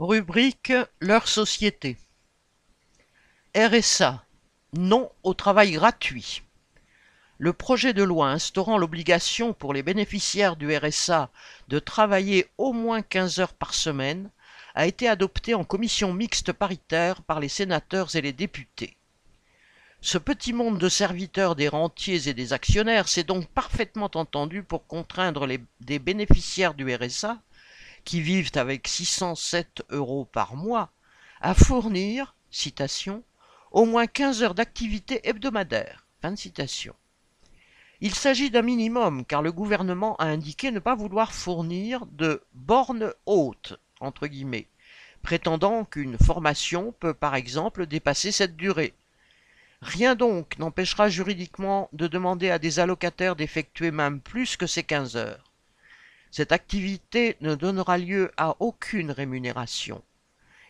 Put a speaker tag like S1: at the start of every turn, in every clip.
S1: Rubrique Leur société. RSA. Non au travail gratuit. Le projet de loi instaurant l'obligation pour les bénéficiaires du RSA de travailler au moins 15 heures par semaine a été adopté en commission mixte paritaire par les sénateurs et les députés. Ce petit monde de serviteurs des rentiers et des actionnaires s'est donc parfaitement entendu pour contraindre les, des bénéficiaires du RSA qui vivent avec 607 euros par mois, à fournir, citation, au moins 15 heures d'activité hebdomadaire. Il s'agit d'un minimum car le gouvernement a indiqué ne pas vouloir fournir de bornes hautes, entre guillemets, prétendant qu'une formation peut par exemple dépasser cette durée. Rien donc n'empêchera juridiquement de demander à des allocataires d'effectuer même plus que ces 15 heures. Cette activité ne donnera lieu à aucune rémunération.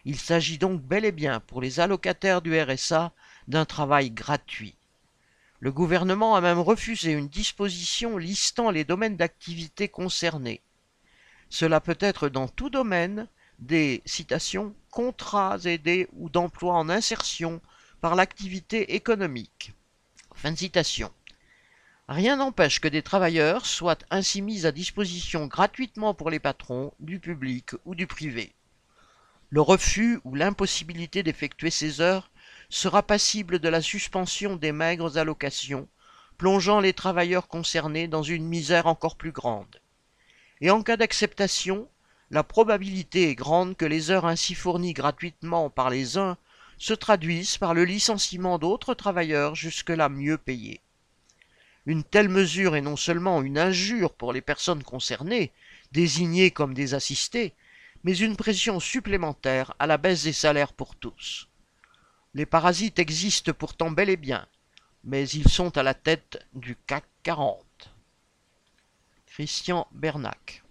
S1: Il s'agit donc bel et bien pour les allocataires du RSA d'un travail gratuit. Le gouvernement a même refusé une disposition listant les domaines d'activité concernés. Cela peut être dans tout domaine des citations contrats aidés ou d'emploi en insertion par l'activité économique. Fin de citation. Rien n'empêche que des travailleurs soient ainsi mis à disposition gratuitement pour les patrons, du public ou du privé. Le refus ou l'impossibilité d'effectuer ces heures sera passible de la suspension des maigres allocations, plongeant les travailleurs concernés dans une misère encore plus grande. Et en cas d'acceptation, la probabilité est grande que les heures ainsi fournies gratuitement par les uns se traduisent par le licenciement d'autres travailleurs jusque-là mieux payés. Une telle mesure est non seulement une injure pour les personnes concernées, désignées comme des assistés, mais une pression supplémentaire à la baisse des salaires pour tous. Les parasites existent pourtant bel et bien, mais ils sont à la tête du CAC 40. Christian Bernac